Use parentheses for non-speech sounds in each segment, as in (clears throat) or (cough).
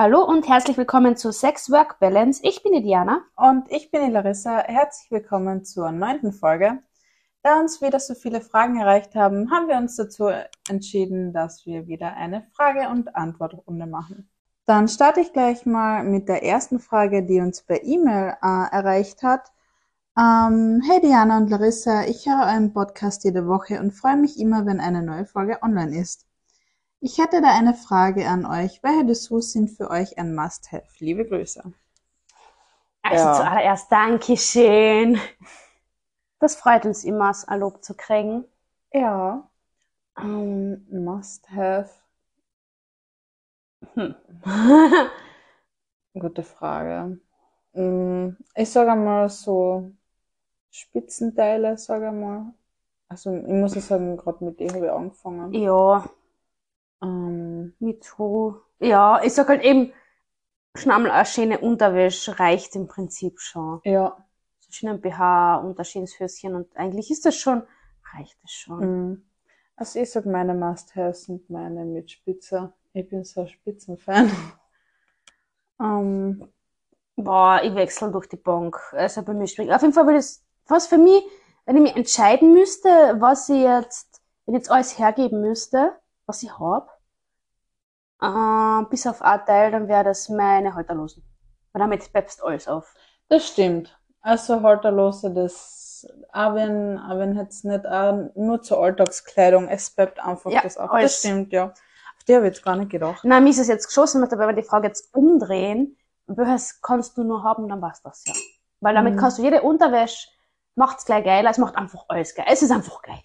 Hallo und herzlich willkommen zu Sex Work Balance. Ich bin die Diana. Und ich bin die Larissa. Herzlich willkommen zur neunten Folge. Da uns wieder so viele Fragen erreicht haben, haben wir uns dazu entschieden, dass wir wieder eine Frage- und Antwortrunde machen. Dann starte ich gleich mal mit der ersten Frage, die uns per E-Mail äh, erreicht hat. Ähm, hey Diana und Larissa, ich höre euren Podcast jede Woche und freue mich immer, wenn eine neue Folge online ist. Ich hätte da eine Frage an euch. Welche Dessous sind für euch ein Must-Have? Liebe Grüße. Also Ja. zuallererst Dankeschön. Das freut uns immer, das Lob zu kriegen. Ja, ähm, Must-Have. Hm. (laughs) Gute Frage. Mm, Ich sage mal so Spitzenteile, sage mal. Also ich muss sagen, gerade mit denen habe ich angefangen. ja, Ähm, me too. Ja, ich sag halt eben, schon einmal eine schöne Unterwäsche reicht im Prinzip schon. ja, So schönen BH und ein schönes Höschen und eigentlich ist das schon, reicht das schon. mm. also ich sage meine Must-Haves sind meine mit Spitze. Ich bin so ein Spitzenfan. (laughs) Ähm, Boah, ich wechsle durch die Bank. Also bei mir schwierig. Auf jeden Fall würde es, was für mich, wenn ich mich entscheiden müsste, was ich jetzt, wenn ich jetzt alles hergeben müsste, was ich hab, äh, bis auf ein Teil, dann wäre das meine Halterlosen. Weil damit peppst alles auf. Das stimmt. Also Halterlose, das, auch wenn, auch wenn jetzt nicht auch nur zur Alltagskleidung, es bleibt einfach Ja, das auch. alles. Das stimmt, ja. Auf die habe ich jetzt gar nicht gedacht. Na, mir ist es jetzt geschossen, aber wenn wir die Frage jetzt umdrehen, welches kannst du nur haben, dann war's das ja. Weil damit Mhm. kannst du jede Unterwäsche, macht's gleich geiler, es macht einfach alles geil. Es ist einfach geil.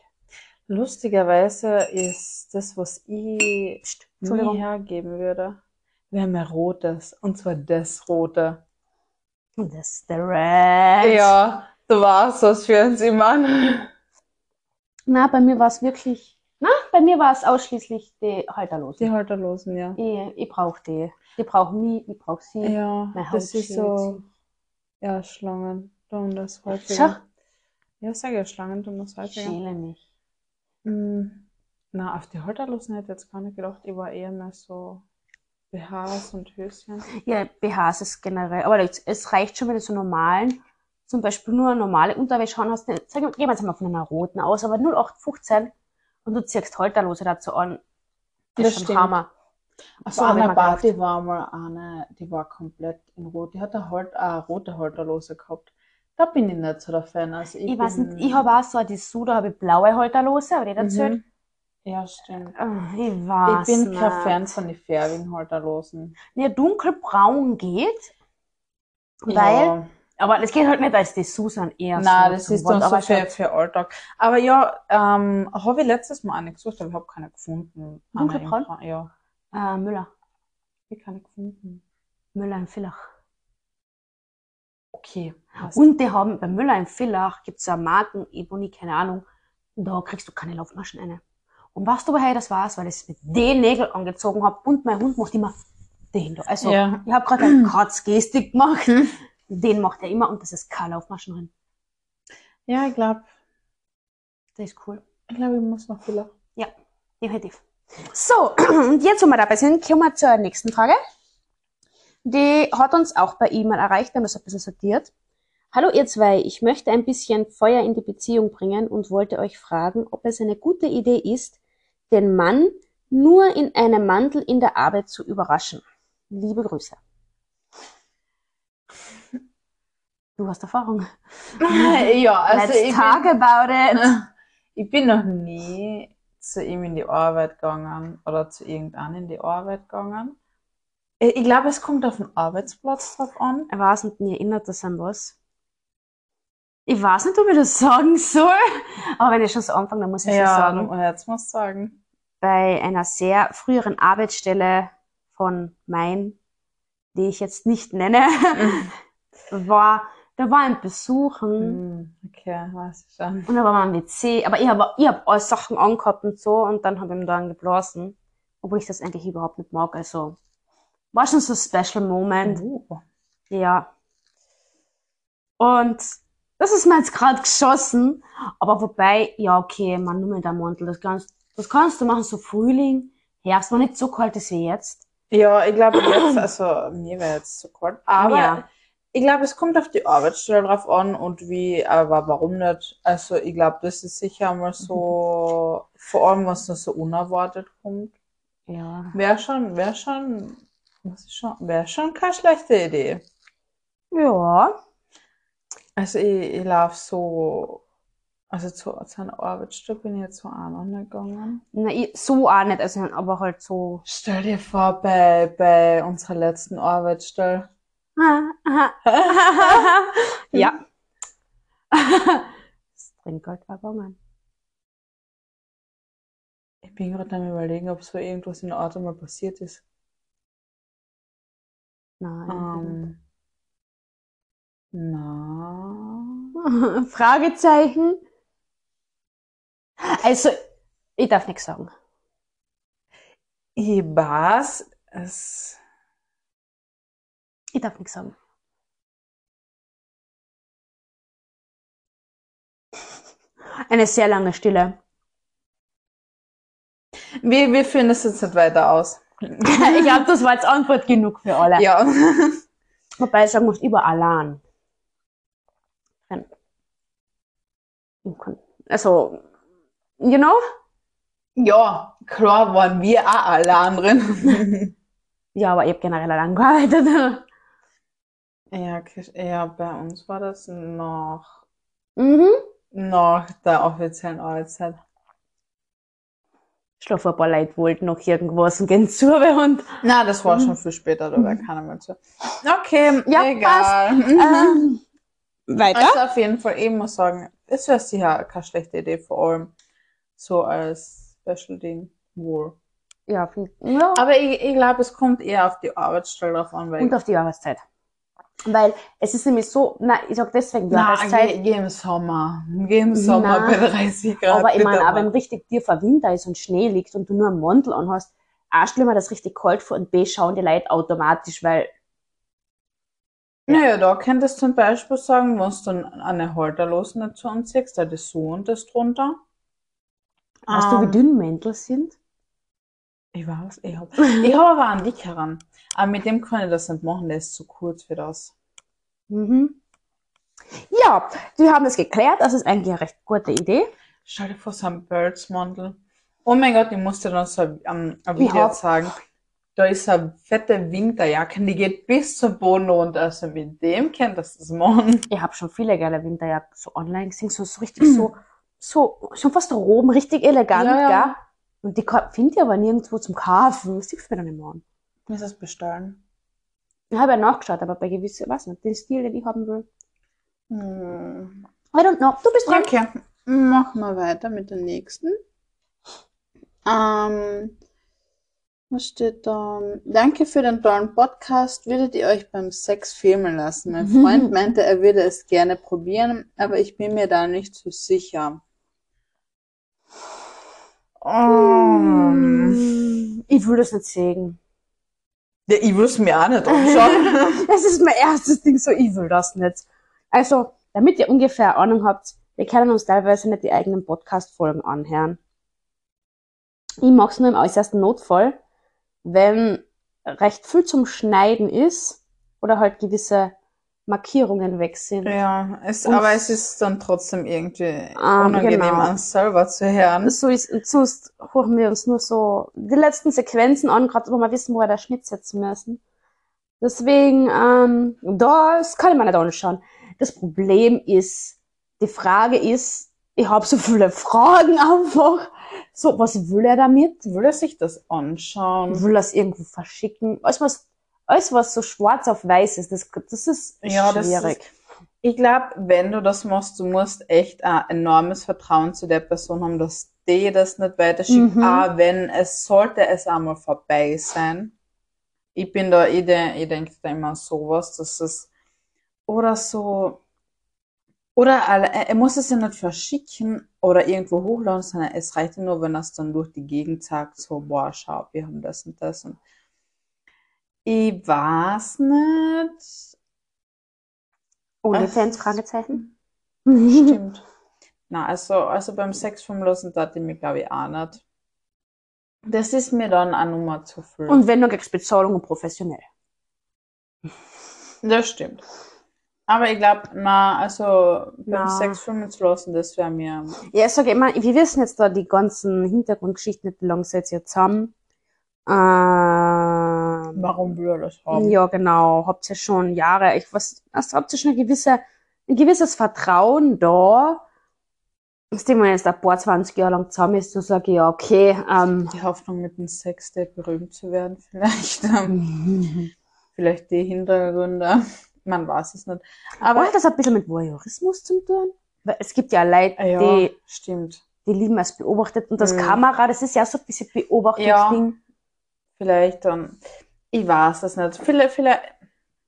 Lustigerweise ist das, was ich nie hergeben würde, wäre mir rotes. Und zwar das rote. Und das ist der Red. Ja, du warst was für uns, Mann. Na, bei mir war es wirklich, na, bei mir war es ausschließlich die Halterlosen. Die Halterlosen, ja. Ich, ich brauche die. Die brauchen mich, ich brauche sie. Ja, Haut das ist so, ja, Schlangen tun das häufiger. Schau, Ja, sag ja, Schlangen tun das ich häufiger. schäle mich. Mm, Na, auf die Halterlosen hätte ich jetzt gar nicht gedacht. Ich war eher mehr so BHs und Höschen. Ja, BHs ist generell, aber es reicht schon, wenn du so normalen, zum Beispiel nur eine normale Unterwäsche haben hast. Sag, gehen wir jetzt mal von einer roten aus, aber 0815 und du ziehst Halterlose dazu an. Das, Das ist schon stimmt. Hammer. Also wenn der man Party war mal eine, die war komplett in Rot. Die hatte halt eine rote Halterlose gehabt. Da bin ich nicht so der Fan. Also ich, Ich weiß bin- nicht, ich habe auch so eine Dessous, da habe ich blaue Halterlose, aber die erzählt. Mhm. Ja, stimmt. Ah, Ich Ich weiß bin kein nicht. Fan von den Färwin-Halterlosen. Ja, dunkelbraun geht, weil, Ja. aber das geht halt nicht als Dessous, sondern eher Nein, so das ist dann so für, für Alltag. Aber ja, ähm, habe ich letztes Mal eine gesucht, aber ich habe keine gefunden. Dunkelbraun? Ja, Äh, Müller. ich keine gefunden. Müller in Villach. Okay. Passt. Und die haben, bei Müller in Villach gibt's ja Marken, Ebony, keine Ahnung, da kriegst du keine Laufmaschen rein. Und weißt du, woher das war's? Weil ich es mit den Nägel angezogen hab und mein Hund macht immer den da. Also, Ja. ich habe gerade eine Katzgestik gemacht. Den macht er immer und das ist keine Laufmaschen drin. Ja, ich glaube, Das ist cool. ich glaube, ich muss noch viel. Ja, definitiv. So, (clears throat) und jetzt, wo wir dabei sind, kommen wir zur nächsten Frage. Die hat uns auch per E-Mail erreicht, wir haben das ein bisschen sortiert. Hallo ihr zwei, ich möchte ein bisschen Feuer in die Beziehung bringen und wollte euch fragen, ob es eine gute Idee ist, den Mann nur in einem Mantel in der Arbeit zu überraschen. Liebe Grüße. Du hast Erfahrung. (laughs) ja, also Let's ich talk bin, about it. (laughs) ich bin noch nie zu ihm in die Arbeit gegangen oder zu irgendeinem in die Arbeit gegangen. Ich ich glaube, es kommt auf den Arbeitsplatz drauf an. Ich weiß nicht, mir erinnert das an was. Ich weiß nicht, ob ich das sagen soll, aber wenn ich schon so anfange, dann muss ich schon Ja, sagen. du- jetzt musst du sagen. Bei einer sehr früheren Arbeitsstelle von mein, die ich jetzt nicht nenne, (laughs) war, da war ein Besuchen Hm, okay, weiß ich schon. und da war am WC, aber ich habe ich hab alle Sachen angehabt und so und dann habe ich ihm dann geblasen, obwohl ich das eigentlich überhaupt nicht mag, also war schon so ein Special Moment. Uh. Ja. Und das ist mir jetzt gerade geschossen. Aber wobei, ja, okay, man nur mit der Mantel, das kannst, das kannst du machen, so Frühling, Herbst, wenn nicht so kalt ist wie jetzt. Ja, ich glaube jetzt, also mir wäre jetzt zu kalt, aber Ja. ich glaube, es kommt auf die Arbeitsstelle drauf an und wie, aber warum nicht? Also ich glaube, das ist sicher einmal so, vor allem, was so unerwartet kommt. Ja. Wäre schon, wäre schon, was ist schon, wäre schon keine schlechte Idee. Ja. Also ich, ich laufe so, also zu, zu einer Arbeitsstelle bin ich jetzt so auch noch nicht gegangen. Ich, so auch nicht, also, aber halt so. Stell dir vor, bei, bei unserer letzten Arbeitsstelle. (laughs) ja. (laughs) das Trinkgeld war gegangen. Ich bin gerade am überlegen, ob so irgendwas in der Art mal passiert ist. Nein. Ähm, na. (laughs) Fragezeichen. Also, ich darf nichts sagen. Ich weiß, es, Ich darf nichts sagen. (laughs) Eine sehr lange Stille. wir, wir führen das jetzt nicht weiter aus. (laughs) ich glaube, das war jetzt Antwort genug für alle. Ja. Wobei ich sagen muss, über Alan. Also, you know? Ja, klar waren wir auch alle anderen. (laughs) Ja, aber ich habe generell allein gearbeitet. (laughs) ja, ja, bei uns war das noch, mhm. nach der offiziellen Arbeitszeit. Ich glaube, ein paar Leute wollten noch irgendwas und gehen zu und Na, das war schon viel später, da war keiner mehr zu. Okay, Ja, egal. (laughs) ähm, weiter. Also auf jeden Fall, ich muss sagen, es wäre sicher keine schlechte Idee, vor allem so als Special-Ding wohl. Ja, viel, ja. Aber ich, ich glaube, es kommt eher auf die Arbeitsstelle drauf an, weil und auf die Jahreszeit. Weil es ist nämlich so, na, ich sag deswegen na, Jahreszeit, geh, geh im Sommer. Geh im Sommer Na, bei 30 Grad. aber ich meine, auch wenn richtig tiefer Winter ist und Schnee liegt und du nur einen Mantel anhast, A, stell mir das richtig kalt vor und B, schauen die Leute automatisch, weil, Naja, da könntest du zum Beispiel sagen, wenn du dann eine Halterlose nicht zu anziehst, da ist so und das drunter. weißt du, wie Ähm, dünn Mäntel sind? Ich weiß, ich hab, (laughs) ich hab aber einen dickeren. Aber mit dem kann ich das nicht machen, der ist zu kurz für das. Mhm. Ja, wir haben das geklärt, das ist eigentlich eine recht gute Idee. Stell dir vor, so ein Birds-Mantel. Oh mein Gott, ich musste dann so ein, ein Video sagen. Da ist eine fette Winterjacke, die geht bis zum Boden runter. Also mit dem könntest du das machen. Ich habe schon viele geile Winterjacken so online gesehen, so, so richtig so, so, schon fast oben, richtig elegant, Ja, ja. gell? Und die finde ich aber nirgendwo zum Kaufen. Das siehst du mir dann nicht mehr an. Muss das bestellen. Ich habe ja nachgeschaut, aber bei gewissen, weiß nicht, den Stil, den ich haben will. Hm. I don't know. Du bist dran. Okay, machen wir weiter mit der nächsten. Ähm, was steht da? Danke für den tollen Podcast. Würdet ihr euch beim Sex filmen lassen? Mein Freund meinte, er würde es gerne probieren, aber ich bin mir da nicht so sicher. Ähm, Ich will das nicht sehen. ja, ich will es mir auch nicht anschauen. (laughs) Das ist mein erstes Ding, so ich will das nicht. Also, damit ihr ungefähr Ahnung habt, wir können uns teilweise nicht die eigenen Podcast-Folgen anhören. Ich mach's nur im äußersten Notfall, wenn recht viel zum Schneiden ist oder halt gewisse Markierungen weg sind. ja, es, Und- aber es ist dann trotzdem irgendwie Ah, unangenehm, genau. an selber zu hören. So ist, und sonst hören wir uns nur so die letzten Sequenzen an, gerade wo wir wissen, wo wir da Schnitt setzen müssen. Deswegen, ähm, das kann ich mir nicht anschauen. Das Problem ist, die Frage ist, ich habe so viele Fragen (laughs) einfach. So, was will er damit? Will er sich das anschauen? Will er es irgendwo verschicken? Alles was, alles was so schwarz auf weiß ist, das, das ist Ja, das schwierig. Ich glaube, wenn du das machst, du musst echt ein enormes Vertrauen zu der Person haben, dass die das nicht weiterschickt, Mhm. auch wenn es sollte es einmal vorbei sein. Ich bin da, ich, de, ich denke da immer sowas, dass es, oder so, oder er muss es ja nicht verschicken oder irgendwo hochladen, sondern es reicht ja nur, wenn er es dann durch die Gegend sagt, so, boah, schau, wir haben das und das und ich weiß nicht. OnlyFans. Fragezeichen? Stimmt. Na, also, also beim Sex vom Losen tat ich mir, glaube ich, auch nicht. Das ist mir dann auch Nummer zu viel. Und wenn, dann kriegst du Bezahlung und professionell. das stimmt. Aber ich glaube, na, also beim Na. Sexfilmen zu lassen, das wäre mir. Ja, ich sage immer, wir wissen jetzt da die ganzen Hintergrundgeschichten nicht, wie lange seid ihr zusammen. Ähm, Warum will er das haben? Ja, genau. Habt ihr schon Jahre, ich was, also habt ihr schon ein gewisse, ein gewisses Vertrauen da, dass man jetzt ein paar 20 Jahre lang zusammen ist, so sage ich, ja, okay, ähm, Die Hoffnung mit dem Sex, der berühmt zu werden, (laughs) vielleicht. ähm, (laughs) vielleicht die Hintergründe. Man weiß es nicht. aber Aber hat das ein bisschen mit Voyeurismus zu tun? Weil es gibt ja Leute, ja, die, stimmt. die lieben es beobachtet und das Mhm. Kamera, das ist ja so ein bisschen Beobachtungsding. Vielleicht dann. Ich weiß es nicht. Vielleicht, vielleicht.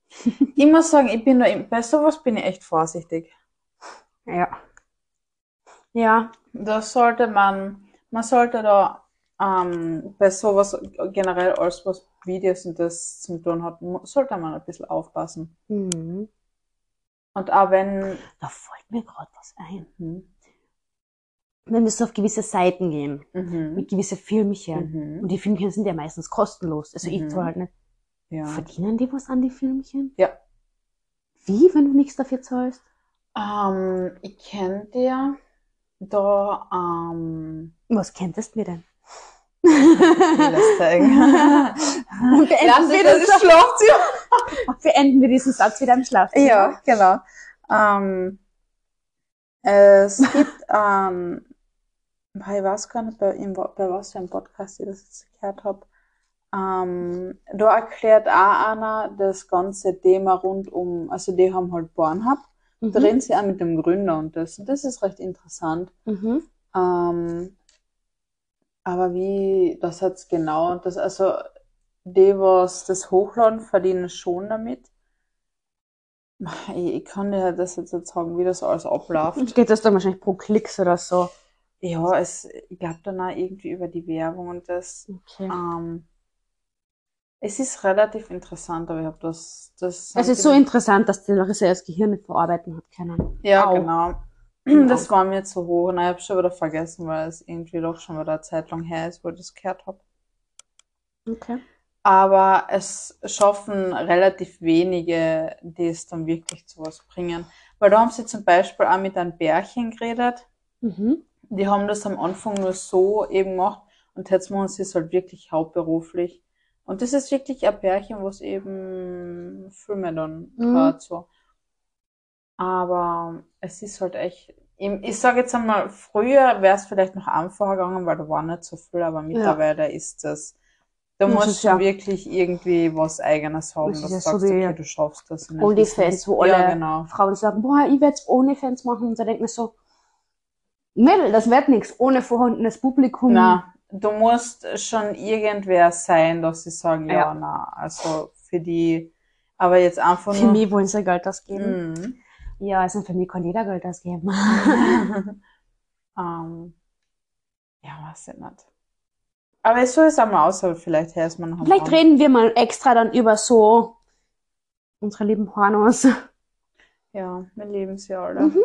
(laughs) ich muss sagen, ich bin im- bei sowas bin ich echt vorsichtig. Ja. Ja. Da sollte man, man sollte da ähm, bei sowas generell alles, was Videos und das zum tun hat, sollte man ein bisschen aufpassen. Mhm. Und auch wenn, Da fällt mir gerade was ein. mhm, Wenn wir so auf gewisse Seiten gehen, mhm, mit gewisse Filmchen, mhm, und die Filmchen sind ja meistens kostenlos, also ich Mhm. zahle halt nicht. ja. Verdienen die was an die Filmchen? Ja. Wie, wenn du nichts dafür zahlst? Ähm, ich kenne dir da, ähm, Was kenntest du mir denn? Beenden, (laughs) wir das Schlafzimmer. beenden (laughs) wir diesen Satz wieder im Schlafzimmer. Ja, genau. Ähm, es gibt, (laughs) ähm, ich weiß gar nicht, bei, bei was für einem Podcast ich das jetzt gehört habe. Ähm, da erklärt auch einer das ganze Thema rund um, also die haben halt Pornhub, Mhm. da reden sie auch mit dem Gründer und das, und das ist recht interessant. Mhm. Ähm, aber wie das jetzt genau, das, also die, was das hochladen, verdienen schon damit. Ich, ich kann dir das jetzt nicht sagen, wie das alles abläuft. (laughs) Geht das dann wahrscheinlich pro Klicks oder so? Ja, es, ich glaube dann auch irgendwie über die Werbung und das. Okay. Ähm, es ist relativ interessant, aber ich habe das, das. Es ist so interessant, dass die Larissa das Gehirn nicht verarbeiten hat können. Ja, Au. genau. Das war mir zu hoch. Und ich habe schon wieder vergessen, weil es irgendwie doch schon wieder eine Zeit lang her ist, wo ich das gehört habe. Okay. Aber es schaffen relativ wenige, die es dann wirklich zu was bringen. Weil da haben sie zum Beispiel auch mit einem Bärchen geredet. Mhm. Die haben das am Anfang nur so eben gemacht und jetzt machen sie es halt wirklich hauptberuflich. Und das ist wirklich ein Pärchen, was eben Filme dann Mhm. gerade so. Aber es ist halt echt, ich, sage jetzt einmal, früher wäre es vielleicht noch einfacher gegangen, weil da war nicht so viel, aber mittlerweile ist das, da Das musst du ja- wirklich irgendwie was Eigenes haben, Das dass ja du so sagst, wie okay, du schaffst das. OnlyFans, Business. wo Ja, alle genau. Frauen sagen, boah, ich werde ohne Fans machen. Und da denkt man so, Mädel, das wird nichts ohne vorhandenes Publikum. Na, du musst schon irgendwer sein, dass sie sagen, ja, Ja. na, also für die, aber jetzt einfach Für nur. mich wollen sie Geld ausgeben. Mhm. Ja, also für mich kann jeder Geld ausgeben. (laughs) ähm, ja, weiß ich nicht. Aber es soll es einmal aus, aber vielleicht hörst man noch Vielleicht reden wir mal extra dann über so unsere lieben Pornos. Ja, wir lieben sie alle. Mhm.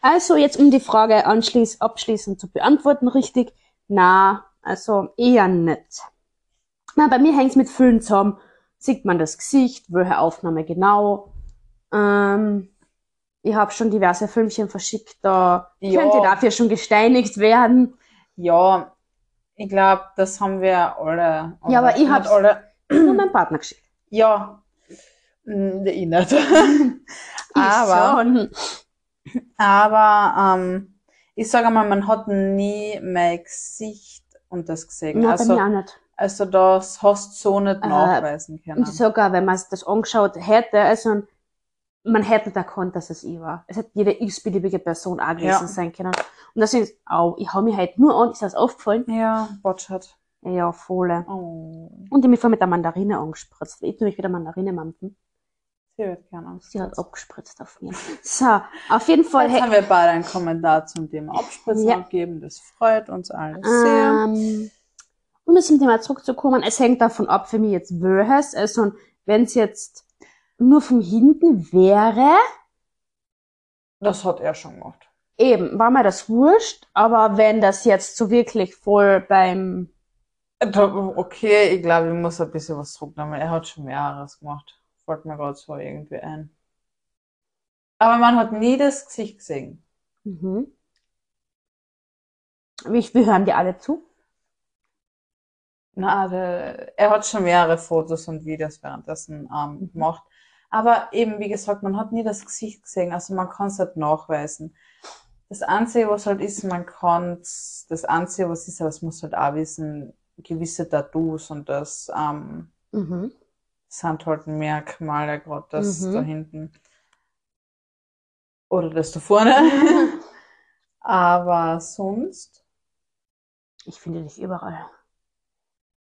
Also jetzt um die Frage anschließ, abschließend zu beantworten, richtig? Na, also eher nicht. Na, bei mir hängt's mit Füllen zusammen. Sieht man das Gesicht, welche Aufnahme genau. Ähm, ich habe schon diverse Filmchen verschickt, da Ja. könnte dafür schon gesteinigt werden. Ja, ich glaube, das haben wir alle. Ja, aber ich hab's- alle. Nur mein Partner (clears throat) geschickt. Ja, Mm, ich nicht. (laughs) (laughs) Ich aber. schon. Aber ähm, ich sage mal, man hat nie mein Gesicht und das gesehen. Bei also, mir auch nicht. also das hast du so nicht Äh, nachweisen können. Und sogar, wenn man das angeschaut hätte, also man hätte da erkannt, dass es ich war. Es hätte jede x-beliebige Person auch gewesen Ja. sein können. Und das ist, au, ich hau mich halt nur an, ist das aufgefallen? Ja, Botschat. Ja, voll. Oh, Und die mich voll mit der Mandarine angespritzt. Ich tu mich wieder Mandarine mampfen. sie wird gerne. Sie hat abgespritzt auf mir. So, auf jeden Fall. Jetzt haben wir beide einen Kommentar zum Thema Abspritzen Ja. abgeben. Das freut uns alle sehr. Ähm, um jetzt zum Thema zurückzukommen, es hängt davon ab, für mich jetzt welches. Also, wenn es jetzt nur vom Hinten wäre, Das hat er schon gemacht. eben, war mir das wurscht, aber wenn das jetzt so wirklich voll beim Da- Okay, ich glaube, ich muss ein bisschen was zurücknehmen. Er hat schon mehreres gemacht. Fällt mir gerade so irgendwie ein. Aber man hat nie das Gesicht gesehen. Mhm. Wie, wir hören dir alle zu. Na, der, er hat schon mehrere Fotos und Videos währenddessen ähm, gemacht. Aber eben, wie gesagt, man hat nie das Gesicht gesehen, also man kann es halt nachweisen. Das Einzige, was halt ist, man kann das Einzige, was ist, aber es muss halt auch wissen, gewisse Tattoos und das ähm, Mhm. sind halt Merkmale, gerade das Mhm. da hinten. Oder das da vorne. (laughs) Aber sonst Ich finde dich überall.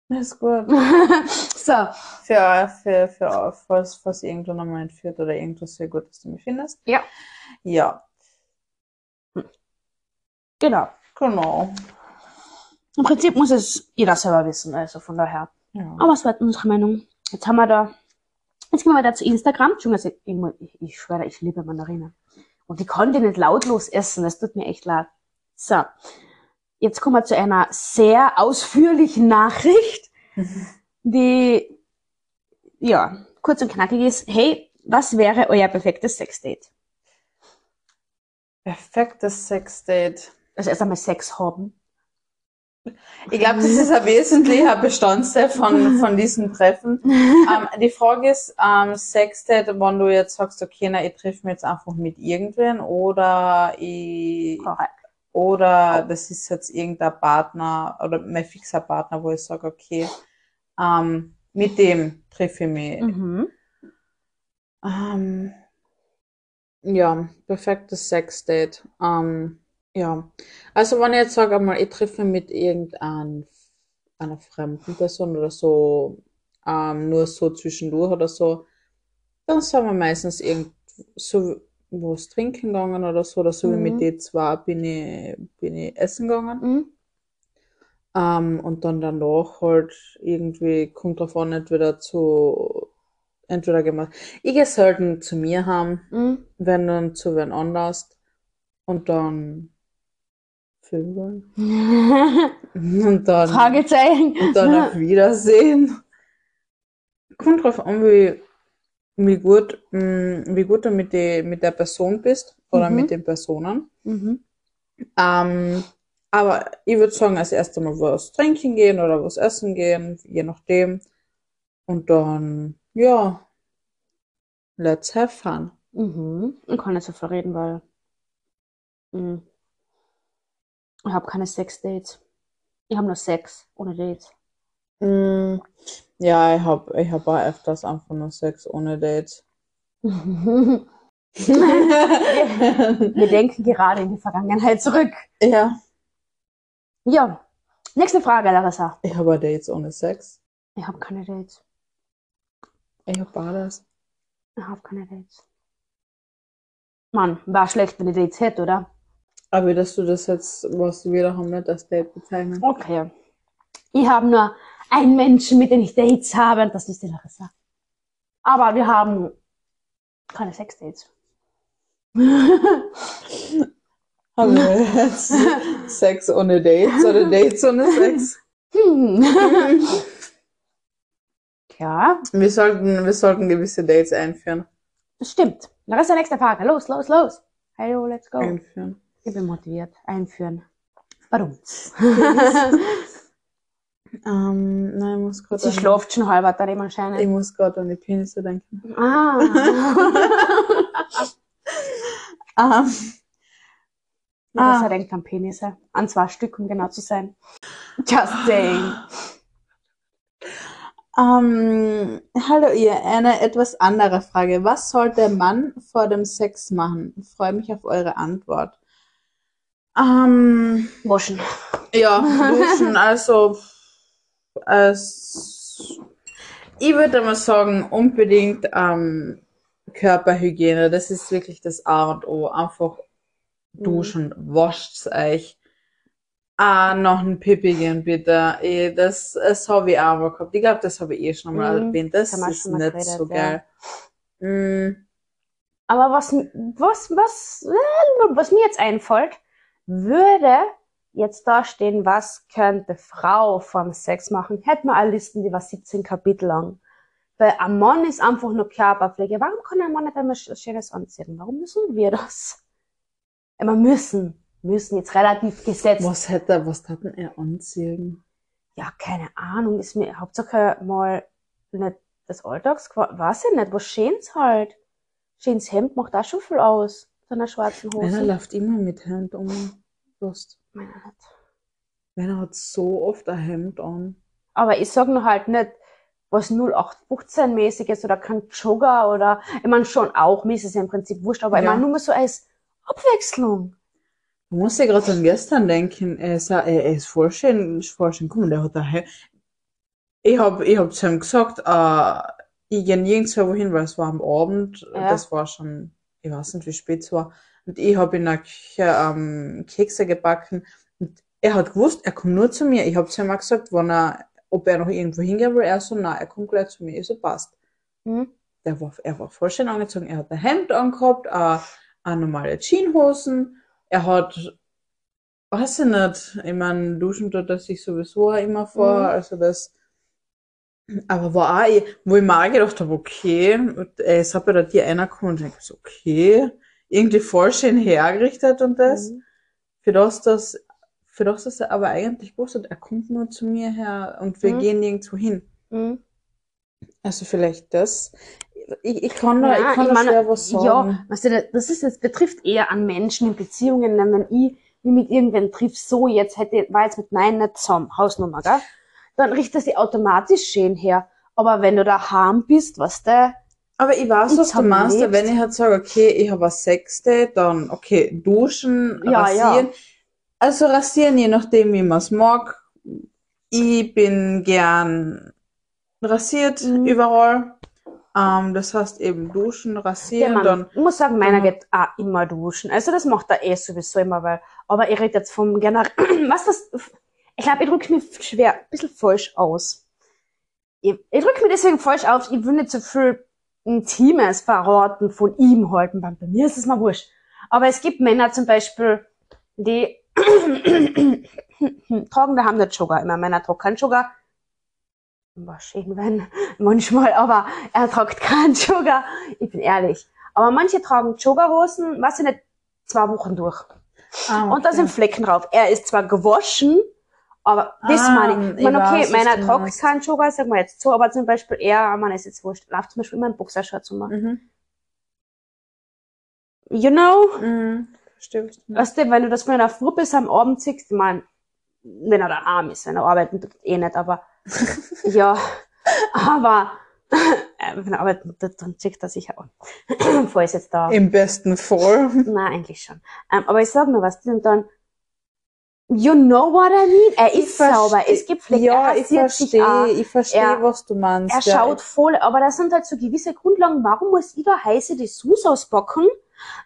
Ist gut. (laughs) so. Für, für, für, falls, falls irgendwo nochmal entführt oder irgendwas sehr gut, dass du mich findest. Ja. Ja, Genau. genau. Im Prinzip muss es jeder selber wissen, also von daher. Ja. Aber es war unsere Meinung. Jetzt haben wir da. Jetzt gehen wir weiter zu Instagram. Ich, ich, ich schwöre, ich liebe Mandarinen. Und die konnte ich nicht lautlos essen. Das tut mir echt leid. So. Jetzt kommen wir zu einer sehr ausführlichen Nachricht, die, ja, kurz und knackig ist. Hey, was wäre euer perfektes Sexdate? Perfektes Sexdate. Also erst einmal Sex haben. Ich glaube, das ist ein wesentlicher Bestandteil von, von diesem Treffen. (laughs) Ähm, die Frage ist, ähm, Sexdate, wenn du jetzt sagst, okay, na, ich treffe mich jetzt einfach mit irgendwen oder ich, Korrekt. Oder das ist jetzt irgendein Partner oder mein fixer Partner, wo ich sage, okay, ähm, mit dem treffe ich mich. Mhm. Ähm, ja, perfektes Sexdate. Ähm, ja. Also wenn ich jetzt sage einmal, ich treffe mich mit irgendeiner einer fremden Person oder so, ähm, nur so zwischendurch oder so, dann sind wir meistens irgend so was trinken gegangen oder so, oder so wie Mhm. mit den zwei bin ich, bin ich essen gegangen. Mhm. Ähm, und dann danach halt irgendwie, kommt drauf an, entweder zu, entweder gemacht. Ich gehe selten zu mir heim, Mhm. wenn dann zu wen anders. Und dann wollen. (laughs) Und dann, Fragezeichen. und dann auf Wiedersehen. Kommt drauf an, wie, wie gut, mh, wie gut du mit, die, mit der Person bist oder Mhm. mit den Personen. Mhm. Ähm, aber ich würde sagen, als erstes mal was trinken gehen oder was essen gehen, je nachdem. Und dann, ja, let's have fun. Mhm. Ich kann nicht so viel reden, weil mhm. ich habe keine Sex-Dates. Ich habe nur Sex ohne Dates. Mm, ja, ich hab, ich hab auch öfters einfach nur Sex ohne Dates. (laughs) Wir denken gerade in die Vergangenheit zurück. ja, Ja. Nächste Frage, Larissa. ich habe Dates ohne Sex. Ich habe keine Dates. Ich hab beides. Ich habe keine Dates. Mann, war schlecht, wenn ich Dates hätte, oder? Aber dass du das jetzt, was wir wieder haben, nicht als Date bezeichnen. Okay. Ich habe nur einen Menschen, mit dem ich Dates habe, und das ist die Larissa. Aber wir haben keine Sex-Dates. Haben wir jetzt Sex ohne Dates oder Dates ohne Sex? Hm. ja, Wir sollten, wir sollten gewisse Dates einführen. das stimmt. Larissa, nächste Frage. Los, los, los. Hello, let's go. Einführen. Ich bin motiviert. Einführen. Warum? (laughs) Ähm, nein, ich muss gerade Sie schläft schon halber da ich anscheinend. muss gerade an die Penisse denken. Ah. (laughs) Ähm, (laughs) Larissa Ah. denkt an Penisse. An zwei Stück, um genau zu sein. Just saying. ähm, hallo ihr, eine etwas andere Frage. Was soll der Mann vor dem Sex machen? Ich freue mich auf eure Antwort. Ähm, Waschen. ja, duschen, (laughs) also, als, ich würde mal sagen, unbedingt ähm, Körperhygiene. Das ist wirklich das A und O. Einfach duschen, wascht's euch. Ah, noch ein Pipi gehen, bitte. Eh, das das habe ich auch mal gehabt. Ich glaube, das habe ich eh schon mal Mhm, erwähnt. Das ist nicht so geredet, geil. Mm, Aber was, was, was, was mir jetzt einfällt, würde jetzt da stehen, was könnte Frau vom Sex machen, hätten wir eine Listen, die war 17 Kapitel lang. Weil ein Mann ist einfach nur Körperpflege. Warum kann ein Mann nicht einmal Schönes anziehen? Warum müssen wir das? Immer müssen. Müssen jetzt relativ gesetzt. Was hätte, was hat denn er anziehen? Ja, keine Ahnung. Ist mir Hauptsache mal nicht das Alltags, weiß ich nicht, was Schönes halt. Schönes Hemd macht auch schon viel aus. So einer schwarzen Hose. Meiner läuft immer mit Hemd um. Lust. Meiner nicht. Meiner hat so oft ein Hemd an. Aber ich sag nur halt nicht, was 0815 mäßig ist oder kein Jogger oder, ich meine schon auch, mir ist es ja im Prinzip wurscht, aber ich Ja. meine nur mal so als Abwechslung. Du musst ja gerade an gestern denken, er ist, er ist voll schön, voll schön, guck mal, der hat ein Hemd. Ich hab, ich hab zu ihm gesagt, äh, ich geh nirgendwo wohin, weil es war am Abend, Ja. das war schon, ich weiß nicht, wie spät es war. Und ich hab in der Küche ähm, Kekse gebacken und er hat gewusst, er kommt nur zu mir. Ich hab zu ihm auch gesagt, wenn er, ob er noch irgendwo hingehen will, er so, nein, er kommt gleich zu mir. Ich so, passt. Hm? Der war, er war voll schön angezogen. Er hat ein Hemd angehabt, äh, eine normale Jeanshosen. Er hat, weiß ich nicht, ich meine, duschen tut er sich sowieso immer vor, Mhm. also das, aber war auch, wo ich mir auch gedacht habe, okay, und, äh, es hat bei dir einer gekommen und ich so, okay, irgendwie voll schön hergerichtet und das, Mhm. für das, das, für das, dass er aber eigentlich gewusst er kommt nur zu mir her und wir Mhm. gehen nirgendwo hin. Mhm. Also vielleicht das. Ich, ich kann da, Ja, ich kann ich da meine, schwer was sagen. Ja, weißt du, das ist jetzt, betrifft eher an Menschen in Beziehungen, denn wenn ich mich mit irgendwen triff, so jetzt hätte, war jetzt mit meinen nicht zusammen, Hausnummer, gell? Dann richtet sie automatisch schön her. Aber wenn du daheim bist, was der, Aber ich weiß, was du meinst, wenn ich halt sage, okay, ich habe ein Sexte, dann, okay, duschen, Ja, rasieren. ja. Also rasieren, je nachdem, wie man es mag. Ich bin gern rasiert Mhm. überall. Ähm, das heißt eben duschen, rasieren, Mann, dann, ich muss sagen, meiner Mhm. geht auch immer duschen. Also das macht er eh sowieso immer, weil, aber ich rede jetzt vom generell, (clears throat) was das, ich glaube, ich drücke mich schwer, ein bisschen falsch aus. Ich, ich drücke mich deswegen falsch aus, ich will nicht so viel Intimes verraten von ihm halten, bei mir ist es mal wurscht. Aber es gibt Männer zum Beispiel, die (coughs) tragen daheim nicht Jogger. Immer Männer tragen keinen Jogger. War schön, wenn, (laughs) manchmal, aber er tragt keinen Jogger. Ich bin ehrlich. Aber manche tragen Joggerhosen, was ich nicht, zwei Wochen durch. ah, Und da sind Flecken drauf. Er ist zwar gewaschen, aber das Ah, meine ich. Ich meine, okay, weiß, meiner tragt keinen Jogger, sagen wir jetzt so, aber zum Beispiel er, man ist jetzt wurscht, läuft zum Beispiel immer in Boxershorts rum. Mhm. You know? Mhm. Meinst. Weißt du, wenn du das von einer Frau bis am Abend siehst, ich mein, wenn er daheim ist, wenn er arbeiten tut, eh nicht, aber, (laughs) ja, aber, (laughs) äh, wenn er arbeiten tut, dann zieht er sich an. Bevor ist jetzt da. Im besten Fall. Nein, eigentlich schon. Ähm, aber ich sag nur was, und dann, you know what I mean? Er ist sauber, es gibt Flecken, Ja, ich verstehe, ich verstehe, Er- was du meinst. Er ja. schaut voll, aber das sind halt so gewisse Grundlagen. Warum muss ich da heiße Dessous auspacken,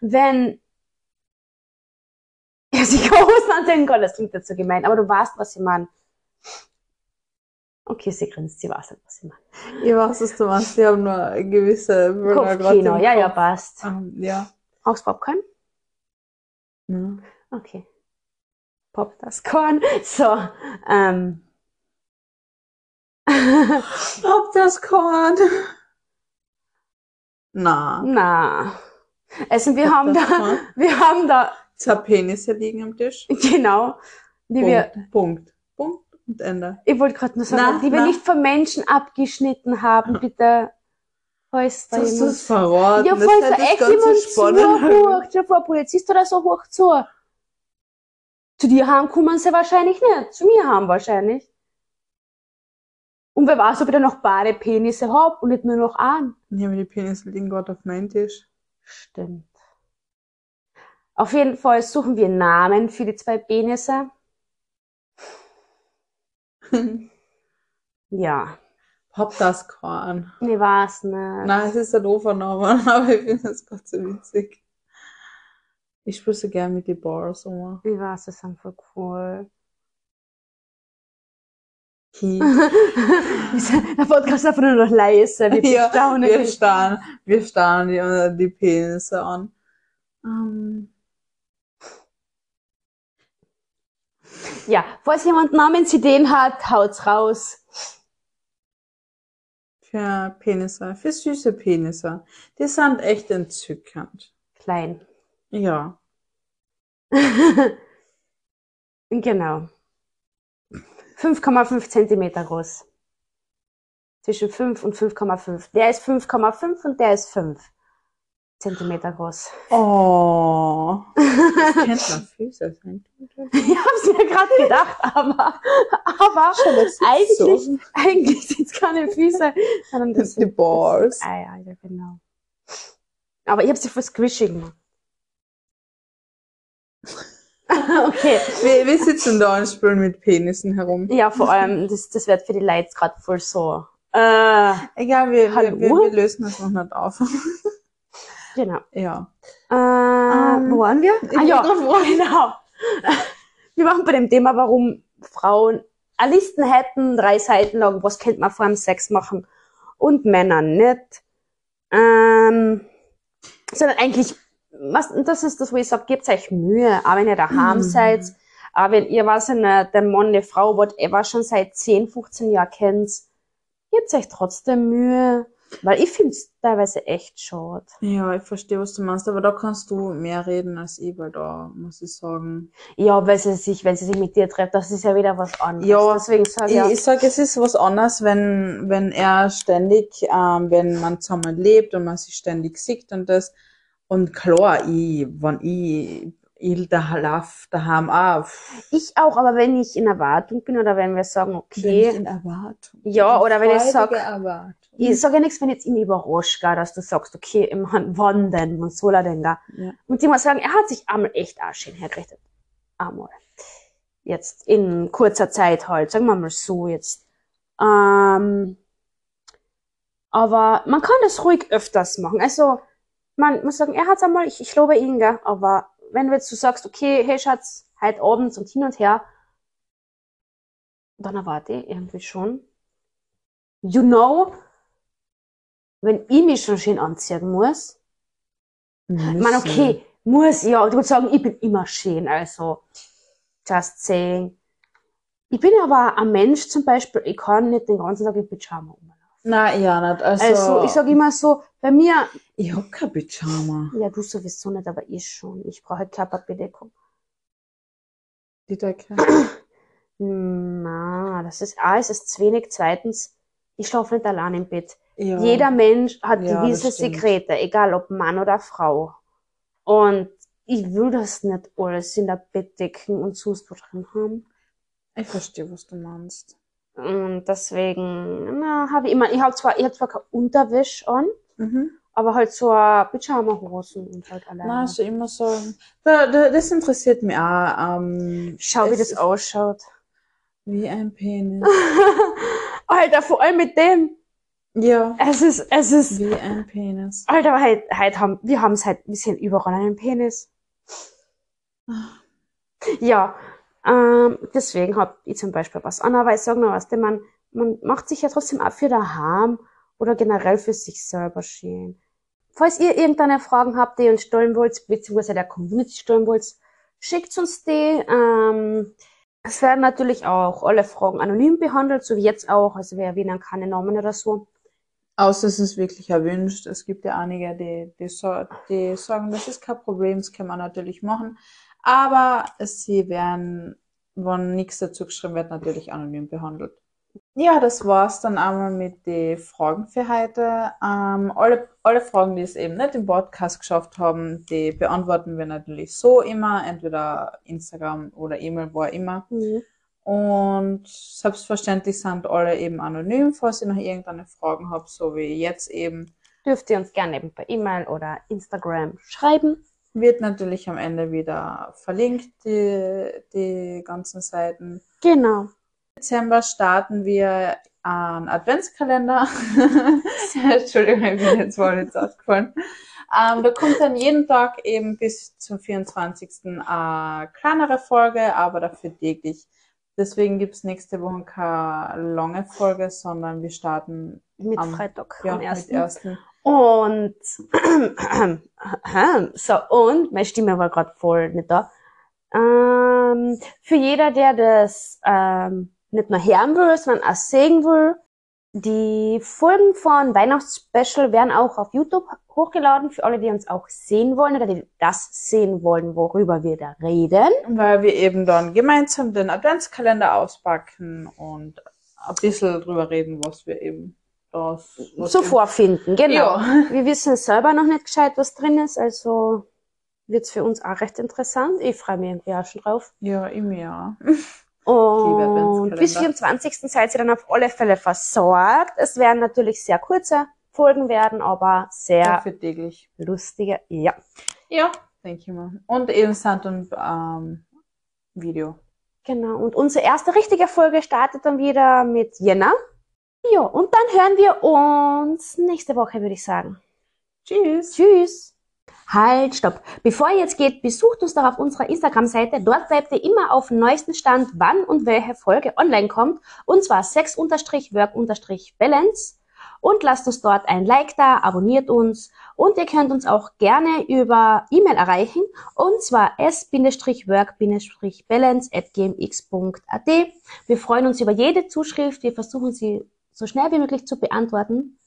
wenn (laughs) er sich anziehen kann? Das klingt jetzt so gemein, aber du weißt, was ich meine. Okay, sie grinst, sie weiß nicht, was ich meine. Ich weiß, was du meinst. Die haben nur eine gewisse Kopfkino, ja, ja, passt. Ähm, ja. Brauchst Popcorn? ja. Okay. Pop das Korn. (laughs) So, ähm. (laughs) Ob das Korn? Na. Na. Also wir Ob haben das da, Korn? (laughs) wir haben da, Zwei Penisse liegen am Tisch. genau, die wir, Punkt. Punkt. Punkt und Ende. ich wollte gerade nur sagen, Na, die wir na. nicht von Menschen abgeschnitten haben, bitte. Falls da Hast du jemand. es verraten? Ja, Das falls da das echt jemand zuhört, ja, vor Polizist oder so hoch zu. Zu dir haben kommen sie wahrscheinlich nicht, zu mir haben wahrscheinlich. Und wer weiß, ob ich da noch beide Penisse hab und nicht nur noch einen. Ja, aber die Penisse liegen gerade auf meinem Tisch. Stimmt. Auf jeden Fall suchen wir Namen für die zwei Penisse. (laughs) Ja, Hab das Korn. ich weiß nicht. Nein, es ist ein doofer Name, (laughs) aber ich finde das gerade so witzig. Ich spiele so gern mit den Bars um. Ich weiß, das ist einfach cool. (laughs) Der Podcast einfach nur noch leise. Wir (laughs) Ja, bestaunen wir starren, wir starren die, die Penisse an. Ähm. Ja, falls jemand Namensideen hat, haut's raus. Für Penisse, für süße Penisse. Die sind echt entzückend. Klein. Ja. (laughs) genau. 5,5 Zentimeter groß. Zwischen 5 und 5,5. Der ist 5,5 und der ist 5 Zentimeter groß. Oh. (laughs) Das könnte Füße sein. Ich hab's mir gerade gedacht, aber, aber eigentlich, so. eigentlich sind's keine Füße, sondern das Die sind Balls. Ah ja, ja, genau. Aber ich habe sie voll squishy gemacht. (laughs) okay. Wir, wir sitzen da und spielen mit Penissen herum. Ja, vor allem, das, das wird für die Leute gerade voll so. Äh, Egal, wir, wir, wir, lösen das noch nicht auf. (laughs) genau. ja. Äh, Ähm, wo waren wir? Ah ja, genau. (laughs) Wir machen bei dem Thema, warum Frauen eine Listen hätten, drei Seiten lang, was könnte man vor dem Sex machen und Männer nicht. Ähm, sondern eigentlich, was, das ist das, wo ich sage, gebt euch Mühe, auch wenn ihr daheim Mhm. seid, auch wenn ihr, was nicht, der Mann, die Frau, whatever, schon seit 10, 15 Jahren kennt, gebt euch trotzdem Mühe, weil ich finde es teilweise echt schade. Ja, ich verstehe, was du meinst, aber da kannst du mehr reden als ich, weil da muss ich sagen. Ja, weil sie sich, wenn sie sich mit dir trifft, das ist ja wieder was anderes. Ja, deswegen sage ich, Ich, ja, ich sage, es ist was anderes, wenn, wenn er ständig, ähm, wenn man zusammen lebt und man sich ständig sieht und das. Und klar, ich, wenn ich, ich da lauf daheim auch, ich auch, aber wenn ich in Erwartung bin oder wenn wir sagen, okay, in Erwartung. Ja, oder wenn ich sag- Freudige Erwartung. ich sage ja nichts, wenn jetzt ihn überrascht, dass du sagst, okay, im Hand, wann denn, wann soll er denn da? Ja. Und die muss sagen, er hat sich einmal echt auch schön hergerichtet. Einmal. Jetzt in kurzer Zeit halt, sagen wir mal so jetzt. Ähm, aber man kann das ruhig öfters machen. Also, man muss sagen, er hat's einmal, ich, ich lobe ihn, gell, aber wenn du jetzt so sagst, okay, hey Schatz, heute abends und hin und her, dann erwarte ich irgendwie schon. You know, wenn ich mich schon schön anziehen muss, ich meine, okay, muss, ja, du würdest sagen, ich bin immer schön, also, just saying. Ich bin aber ein Mensch zum Beispiel, ich kann nicht den ganzen Tag in Pyjama rumlaufen. Nein, ja, nicht. Also, Also, ich sage immer so, bei mir, ich hab kein Pyjama. ja, du sowieso nicht, aber ich schon. Ich brauche Körperbedeckung. Die Decke. (clears throat) Na, das ist, A, es ist zu wenig. Zweitens, ich schlafe nicht allein im Bett. Ja. Jeder Mensch hat Ja, gewisse. Sekrete, egal ob Mann oder Frau. Und ich will das nicht alles in der Bettdecken und sonst wo drin haben. Ich verstehe, was du meinst. Und deswegen, na, habe ich immer, ich habe zwar, ich hab zwar keine Unterwäsche an, Mhm. aber halt so Pyjama-Hosen und halt alleine. Na, also immer sagen. Da, da, das interessiert mich auch. Ähm, Schau, wie das ausschaut. (laughs) Wie ein Penis. (laughs) Alter, vor allem mit dem. ja. Es ist, es ist, Wie ein Penis. Alter, halt, halt haben, wir haben es halt ein bisschen überall einen Penis. Ja, ähm, deswegen hab ich zum Beispiel was an, aber ich sag nur was, denn man, man macht sich ja trotzdem auch für daheim oder generell für sich selber schön. Falls ihr irgendeine Fragen habt, die ihr uns stellen wollt, beziehungsweise der Community stellen wollt, schickt uns die. Ähm, es werden natürlich auch alle Fragen anonym behandelt, so wie jetzt auch. Also wir erwähnen keine Namen oder so. Außer es ist wirklich erwünscht. Es gibt ja einige, die, die, die sagen, das ist kein Problem, das kann man natürlich machen. Aber sie werden, wenn nichts dazu geschrieben wird, natürlich anonym behandelt. Ja, das war's dann einmal mit den Fragen für heute. Ähm, alle, alle Fragen, die es eben nicht im Podcast geschafft haben, die beantworten wir natürlich so immer, entweder Instagram oder E-Mail, wo auch immer. Und selbstverständlich sind alle eben anonym, falls ihr noch irgendeine Fragen habt, so wie jetzt eben. Dürft ihr uns gerne eben per E-Mail oder Instagram schreiben. Wird natürlich am Ende wieder verlinkt, die, die ganzen Seiten. Genau. Dezember starten wir einen Adventskalender. (laughs) (laughs) Entschuldigung, ich bin jetzt wohl jetzt ausgefallen. Ähm, da kommt dann jeden Tag eben bis zum 24. eine kleinere Folge, aber dafür täglich. Deswegen gibt's nächste Woche keine lange Folge, sondern wir starten Mit Am- Freitag ja, am mit ersten. Und (clears throat) so, und meine Stimme war gerade voll nicht da. Ähm, für jeder, der das ähm, nicht nur hören will, sondern auch sehen will, die Folgen von Weihnachtsspecial werden auch auf YouTube hochgeladen für alle, die uns auch sehen wollen oder die das sehen wollen, worüber wir da reden. Weil wir eben dann gemeinsam den Adventskalender auspacken und ein bisschen drüber reden, was wir eben das eben- vorfinden, genau. Ja. (laughs) Wir wissen selber noch nicht gescheit, was drin ist, also wird's für uns auch recht interessant. Ich freue mich irgendwie auch schon drauf. Ja, im Jahr. Und bis 24. seid ihr dann auf alle Fälle versorgt. Es werden natürlich sehr kurze Folgen werden, aber sehr Dafür täglich. lustige. Ja. Ja, denke ich mal. Und eben Sound und ähm, Video. Genau. Und unsere erste richtige Folge startet dann wieder mit Jänner. Ja, und dann hören wir uns nächste Woche, würde ich sagen. Tschüss. Tschüss. Halt, stopp. Bevor ihr jetzt geht, besucht uns doch auf unserer Instagram-Seite. Dort bleibt ihr immer auf dem neuesten Stand, wann und welche Folge online kommt. Und zwar 6-work-balance. Und lasst uns dort ein Like da, abonniert uns. Und ihr könnt uns auch gerne über E-Mail erreichen. Und zwar s-work-balance.gmx.at. Wir freuen uns über jede Zuschrift. Wir versuchen sie so schnell wie möglich zu beantworten.